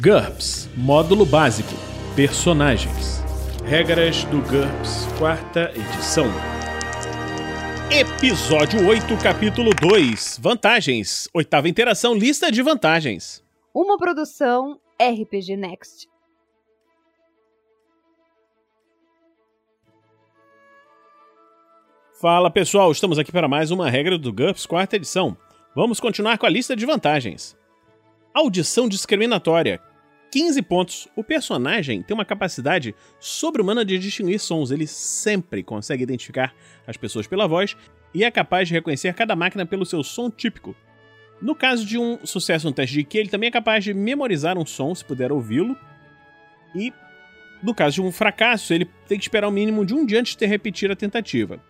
GURPS Módulo Básico Personagens Regras do GURPS, quarta edição. Episódio 8, capítulo 2 Vantagens. Oitava interação, lista de vantagens. Uma produção RPG Next. Fala pessoal, estamos aqui para mais uma regra do GURPS, quarta edição. Vamos continuar com a lista de vantagens. Audição discriminatória. 15 pontos. O personagem tem uma capacidade sobre-humana de distinguir sons. Ele sempre consegue identificar as pessoas pela voz e é capaz de reconhecer cada máquina pelo seu som típico. No caso de um sucesso no teste de IQ, ele também é capaz de memorizar um som, se puder ouvi-lo. E no caso de um fracasso, ele tem que esperar o mínimo de um dia antes de repetir a tentativa.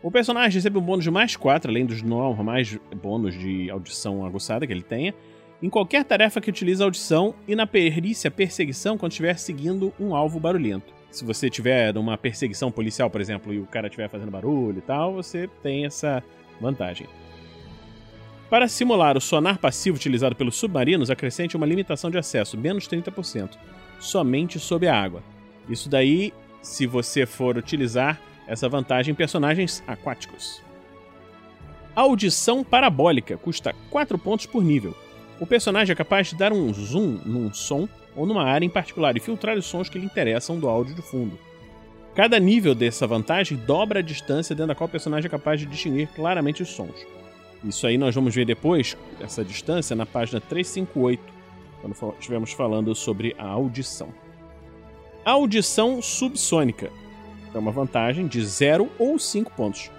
O personagem recebe um bônus de mais 4, além dos normais bônus de audição aguçada que ele tenha, em qualquer tarefa que utilize audição e na perícia perseguição quando estiver seguindo um alvo barulhento. Se você tiver numa perseguição policial, por exemplo, e o cara estiver fazendo barulho e tal, você tem essa vantagem. Para simular o sonar passivo utilizado pelos submarinos, acrescente uma limitação de acesso, menos 30%, somente sob a água. Isso daí, se você for utilizar essa vantagem em personagens aquáticos. Audição parabólica custa 4 pontos por nível. O personagem é capaz de dar um zoom num som ou numa área em particular e filtrar os sons que lhe interessam do áudio de fundo. Cada nível dessa vantagem dobra a distância dentro da qual o personagem é capaz de distinguir claramente os sons. Isso aí nós vamos ver depois, essa distância, na página 358, quando estivermos falando sobre a audição. Audição subsônica é uma vantagem de 0 ou 5 pontos.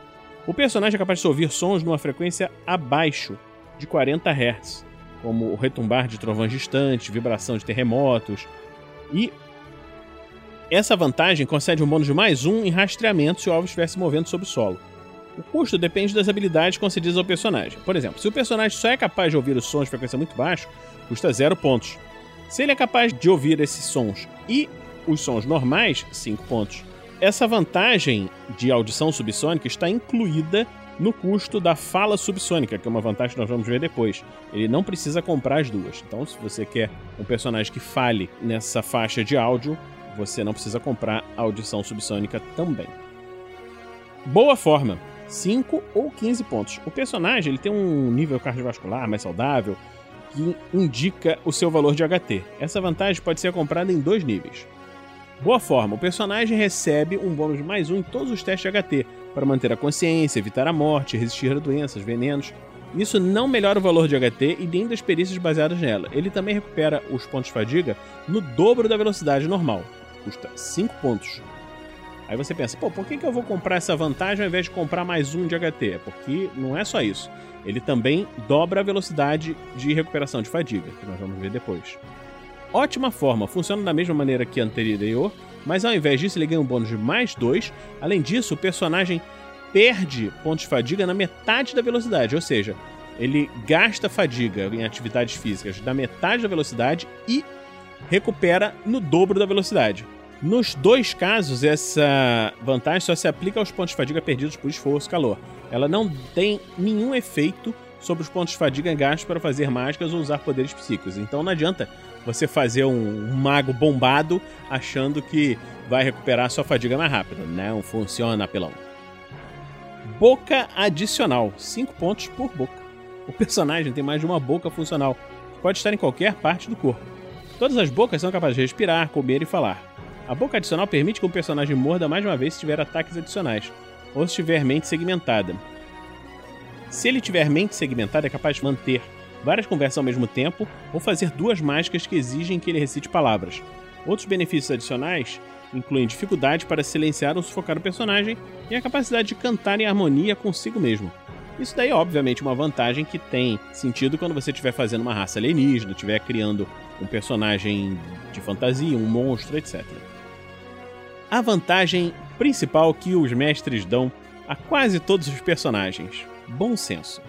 O personagem é capaz de ouvir sons numa frequência abaixo de 40 Hz como o retumbar de trovões distantes, vibração de terremotos. E essa vantagem concede um bônus de mais um em rastreamento se o alvo estiver se movendo sobre o solo. O custo depende das habilidades concedidas ao personagem. Por exemplo, se o personagem só é capaz de ouvir os sons de frequência muito baixa, custa 0 pontos. Se ele é capaz de ouvir esses sons e os sons normais, 5 pontos. Essa vantagem de audição subsônica está incluída no custo da fala subsônica, que é uma vantagem que nós vamos ver depois. Ele não precisa comprar as duas. Então, se você quer um personagem que fale nessa faixa de áudio, você não precisa comprar a audição subsônica também. Boa forma. 5 ou 15 pontos. O personagem ele tem um nível cardiovascular mais saudável que indica o seu valor de HT. Essa vantagem pode ser comprada em dois níveis. Boa forma. O personagem recebe um bônus mais um em todos os testes de HT, para manter a consciência, evitar a morte, resistir a doenças, venenos. Isso não melhora o valor de HT e nem das perícias baseadas nela. Ele também recupera os pontos de fadiga no dobro da velocidade normal. Custa 5 pontos. Aí você pensa, pô, por que, que eu vou comprar essa vantagem ao invés de comprar mais um de HT? É porque não é só isso. Ele também dobra a velocidade de recuperação de fadiga, que nós vamos ver depois. Ótima forma, funciona da mesma maneira que a anterior, mas ao invés disso ele ganha um bônus de mais 2. Além disso, o personagem perde pontos de fadiga na metade da velocidade, ou seja, ele gasta fadiga em atividades físicas da metade da velocidade e recupera no dobro da velocidade. Nos dois casos, essa vantagem só se aplica aos pontos de fadiga perdidos por esforço calor. Ela não tem nenhum efeito sobre os pontos de fadiga gastos para fazer mágicas ou usar poderes psíquicos. Então não adianta você fazer um, mago bombado achando que vai recuperar sua fadiga mais rápido. Não funciona, apelão. Boca adicional, 5 pontos por boca. O personagem tem mais de uma boca funcional, pode estar em qualquer parte do corpo. Todas as bocas são capazes de respirar, comer e falar. A boca adicional permite que o personagem morda mais uma vez se tiver ataques adicionais, ou se tiver mente segmentada. Se ele tiver mente segmentada, é capaz de manter várias conversas ao mesmo tempo ou fazer duas mágicas que exigem que ele recite palavras. Outros benefícios adicionais incluem dificuldade para silenciar ou sufocar o personagem e a capacidade de cantar em harmonia consigo mesmo. Isso daí é obviamente uma vantagem que tem sentido quando você estiver fazendo uma raça alienígena, estiver criando um personagem de fantasia, um monstro, etc. A vantagem principal que os mestres dão a quase todos os personagens: bom senso.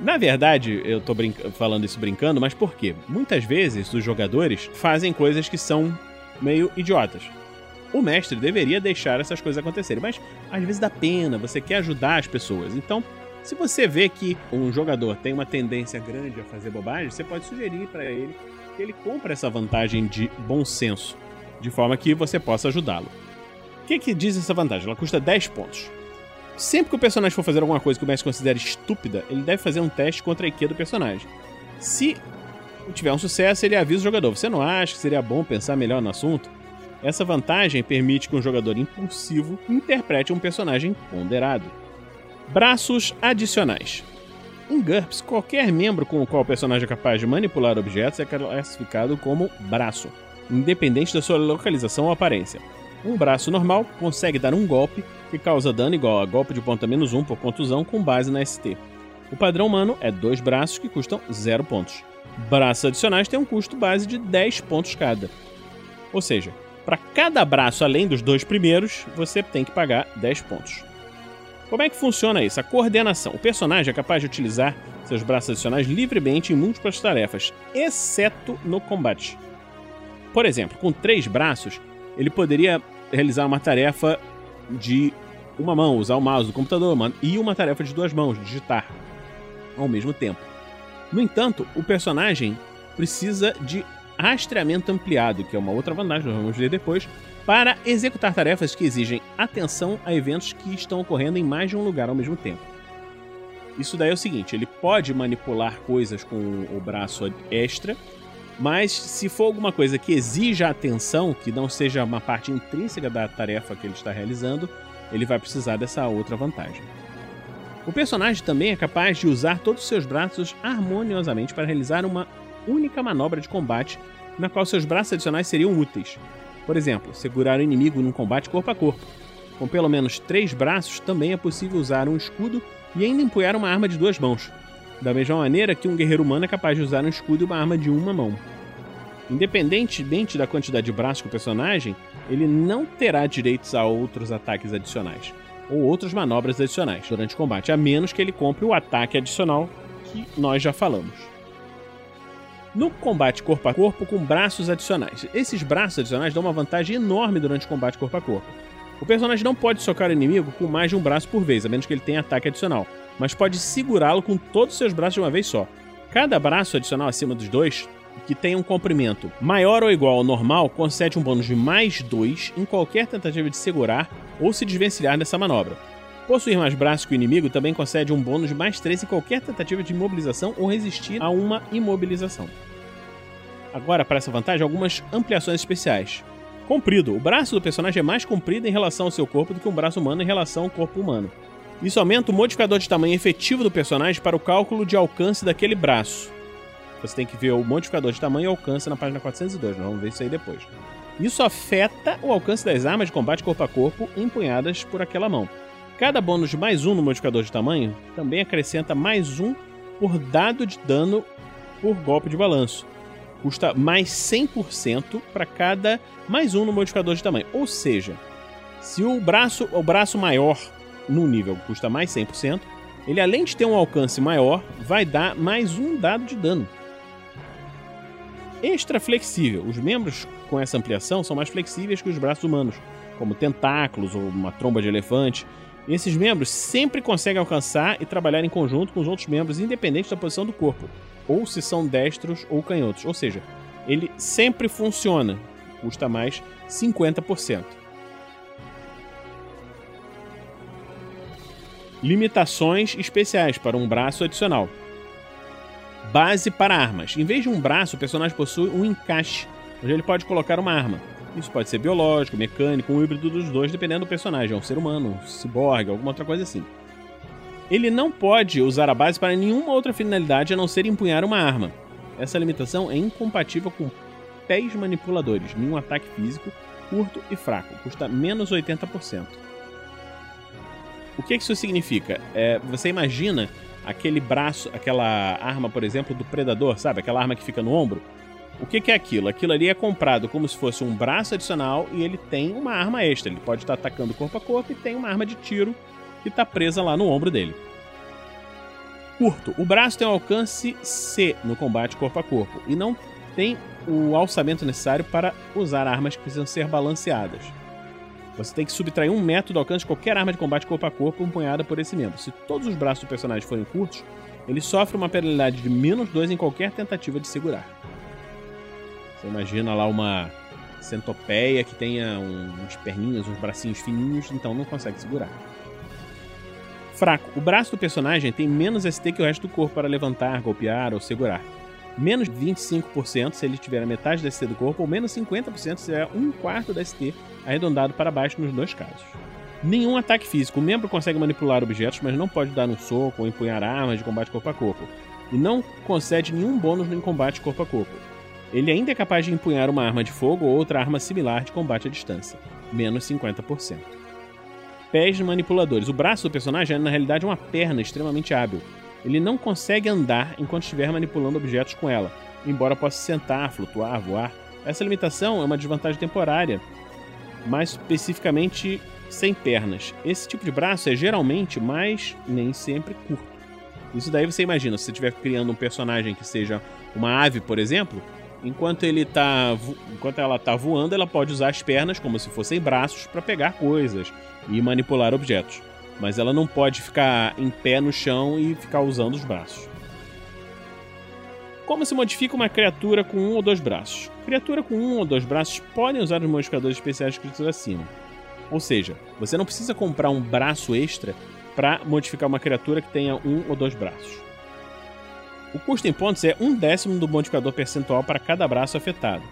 Na verdade, eu tô falando isso brincando, mas por quê? Muitas vezes os jogadores fazem coisas que são meio idiotas. O mestre deveria deixar essas coisas acontecerem, mas às vezes dá pena, você quer ajudar as pessoas. Então, Se você vê que um jogador tem uma tendência grande a fazer bobagem, você pode sugerir para ele que ele compre essa vantagem de bom senso, de forma que você possa ajudá-lo. O que, que diz essa vantagem? Ela custa 10 pontos. Sempre que o personagem for fazer alguma coisa que o mestre considere estúpida, ele deve fazer um teste contra a IQ do personagem. Se tiver um sucesso, ele avisa o jogador: Você não acha que seria bom pensar melhor no assunto? Essa vantagem permite que um jogador impulsivo interprete um personagem ponderado. Braços adicionais. Em GURPS, qualquer membro com o qual o personagem é capaz de manipular objetos é classificado como braço, independente da sua localização ou aparência. Um braço normal consegue dar um golpe que causa dano igual a golpe de ponta menos 1 por contusão com base na ST. O padrão humano é dois braços que custam 0 pontos. Braços adicionais têm um custo base de 10 pontos cada. Ou seja, para cada braço além dos dois primeiros, você tem que pagar 10 pontos. Como é que funciona isso? A coordenação. O personagem é capaz de utilizar seus braços adicionais livremente em múltiplas tarefas, exceto no combate. Por exemplo, com três braços, ele poderia realizar uma tarefa de uma mão, usar o mouse do computador, e uma tarefa de duas mãos, digitar ao mesmo tempo. No entanto, o personagem precisa de rastreamento ampliado, que é uma outra vantagem, nós vamos ver depois, para executar tarefas que exigem atenção a eventos que estão ocorrendo em mais de um lugar ao mesmo tempo. Isso daí é o seguinte: ele pode manipular coisas com o braço extra, mas se for alguma coisa que exija atenção, que não seja uma parte intrínseca da tarefa que ele está realizando, ele vai precisar dessa outra vantagem. O personagem também é capaz de usar todos os seus braços harmoniosamente para realizar uma única manobra de combate na qual seus braços adicionais seriam úteis. Por exemplo, segurar o inimigo num combate corpo a corpo. Com pelo menos três braços, também é possível usar um escudo e ainda empunhar uma arma de duas mãos, da mesma maneira que um guerreiro humano é capaz de usar um escudo e uma arma de uma mão. Independentemente da quantidade de braços que o personagem, ele não terá direitos a outros ataques adicionais ou outras manobras adicionais durante o combate, a menos que ele compre o ataque adicional que nós já falamos. No combate corpo a corpo com braços adicionais. Esses braços adicionais dão uma vantagem enorme durante o combate corpo a corpo. O personagem não pode socar o inimigo com mais de um braço por vez, a menos que ele tenha ataque adicional, mas pode segurá-lo com todos os seus braços de uma vez só. Cada braço adicional acima dos dois que tenha um comprimento maior ou igual ao normal concede um bônus de mais 2 em qualquer tentativa de segurar ou se desvencilhar dessa manobra. Possuir mais braços que o inimigo também concede um bônus de mais 3 em qualquer tentativa de imobilização ou resistir a uma imobilização. Agora, para essa vantagem, algumas ampliações especiais. Comprido. O braço do personagem é mais comprido em relação ao seu corpo do que um braço humano em relação ao corpo humano. Isso aumenta o modificador de tamanho efetivo do personagem para o cálculo de alcance daquele braço. Você tem que ver o modificador de tamanho e alcance na página 402, nós vamos ver isso aí depois. Isso afeta o alcance das armas de combate corpo a corpo empunhadas por aquela mão. Cada bônus de mais um no modificador de tamanho também acrescenta mais um por dado de dano por golpe de balanço. Custa mais 100% para cada mais um no modificador de tamanho. Ou seja, se o braço, o braço maior no nível custa mais 100%, ele além de ter um alcance maior, vai dar mais um dado de dano extra flexível. Os membros com essa ampliação são mais flexíveis que os braços humanos, como tentáculos ou uma tromba de elefante. E esses membros sempre conseguem alcançar e trabalhar em conjunto com os outros membros, independente da posição do corpo, ou se são destros ou canhotos. Ou seja, ele sempre funciona, custa mais 50%. Limitações especiais para um braço adicional base para armas. Em vez de um braço, o personagem possui um encaixe, onde ele pode colocar uma arma. Isso pode ser biológico, mecânico, um híbrido dos dois, dependendo do personagem. É um ser humano, um ciborgue, alguma outra coisa assim. Ele não pode usar a base para nenhuma outra finalidade a não ser empunhar uma arma. Essa limitação é incompatível com pés manipuladores, nenhum ataque físico, curto e fraco, custa menos 80%. O que isso significa? É, você imagina aquele braço, aquela arma, por exemplo, do predador, sabe? Aquela arma que fica no ombro. O que, que, é aquilo? Aquilo ali é comprado como se fosse um braço adicional e ele tem uma arma extra. Ele pode estar atacando corpo a corpo e tem uma arma de tiro que está presa lá no ombro dele. Curto. O braço tem um alcance C no combate corpo a corpo e não tem o alçamento necessário para usar armas que precisam ser balanceadas. Você tem que subtrair um metro do alcance de qualquer arma de combate corpo a corpo empunhada por esse membro. Se todos os braços do personagem forem curtos, ele sofre uma penalidade de menos 2 em qualquer tentativa de segurar. Você imagina lá uma centopeia que tenha uns perninhos, uns bracinhos fininhos, então não consegue segurar. Fraco. O braço do personagem tem menos ST que o resto do corpo para levantar, golpear ou segurar. Menos 25% se ele tiver a metade da ST do corpo, ou menos 50% se tiver um quarto da ST arredondado para baixo nos dois casos. Nenhum ataque físico. O membro consegue manipular objetos, mas não pode dar um soco ou empunhar armas de combate corpo a corpo. E não concede nenhum bônus em combate corpo a corpo. Ele ainda é capaz de empunhar uma arma de fogo ou outra arma similar de combate à distância, menos 50% pés manipuladores. O braço do personagem é, na realidade, uma perna extremamente hábil. Ele não consegue andar enquanto estiver manipulando objetos com ela, embora possa sentar, flutuar, voar. Essa limitação é uma desvantagem temporária, mais especificamente sem pernas. Esse tipo de braço é geralmente, mas nem sempre, curto. Isso daí você imagina, se você estiver criando um personagem que seja uma ave, por exemplo, enquanto ele tá enquanto ela está voando, ela pode usar as pernas como se fossem braços para pegar coisas e manipular objetos. Mas ela não pode ficar em pé no chão e ficar usando os braços. Como se modifica uma criatura com um ou dois braços? Criatura com um ou dois braços podem usar os modificadores especiais escritos acima. Ou seja, você não precisa comprar um braço extra para modificar uma criatura que tenha um ou dois braços. O custo em pontos é um décimo do modificador percentual para cada braço afetado.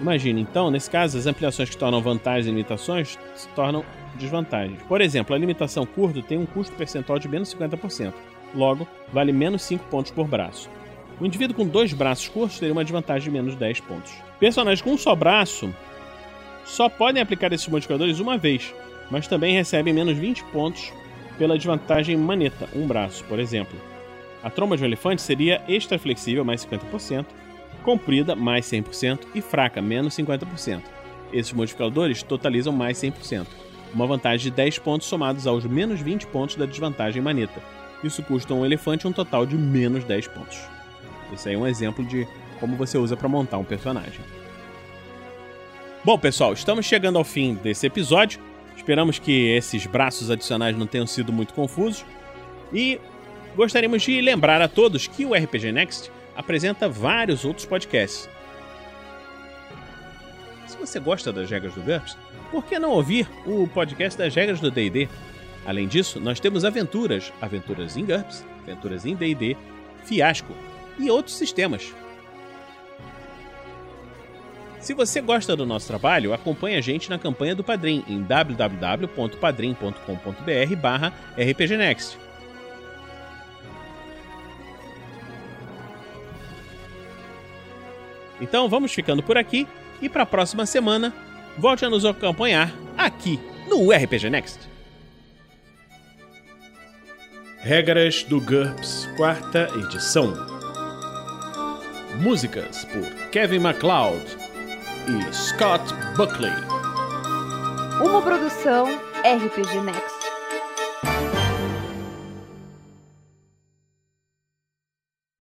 Imagine, então, nesse caso, as ampliações que tornam vantagens e limitações se tornam desvantagens. Por exemplo, a limitação curto tem um custo percentual de menos 50%, logo, vale menos 5 pontos por braço. O indivíduo com dois braços curtos teria uma desvantagem de menos 10 pontos. Personagens com um só braço só podem aplicar esses modificadores uma vez, mas também recebem menos 20 pontos pela desvantagem maneta, um braço, por exemplo. A tromba de um elefante seria extra flexível, mais 50%, comprida, mais 100%, e fraca, menos 50%. Esses modificadores totalizam mais 100%, uma vantagem de 10 pontos somados aos menos 20 pontos da desvantagem maneta. Isso custa um elefante um total de menos 10 pontos. Esse aí é um exemplo de como você usa para montar um personagem. Bom, pessoal, estamos chegando ao fim desse episódio. Esperamos que esses braços adicionais não tenham sido muito confusos. E gostaríamos de lembrar a todos que o RPG Next apresenta vários outros podcasts. Se você gosta das regras do GURPS, por que não ouvir o podcast das regras do D&D? Além disso, nós temos aventuras, aventuras em GURPS, aventuras em D&D, Fiasco e outros sistemas. Se você gosta do nosso trabalho, acompanhe a gente na campanha do Padrim em www.padrim.com.br barra rpgnext. Então vamos ficando por aqui e para a próxima semana volte a nos acompanhar aqui no RPG Next. Regras do GURPS, quarta edição. Músicas por Kevin MacLeod e Scott Buckley. Uma produção RPG Next.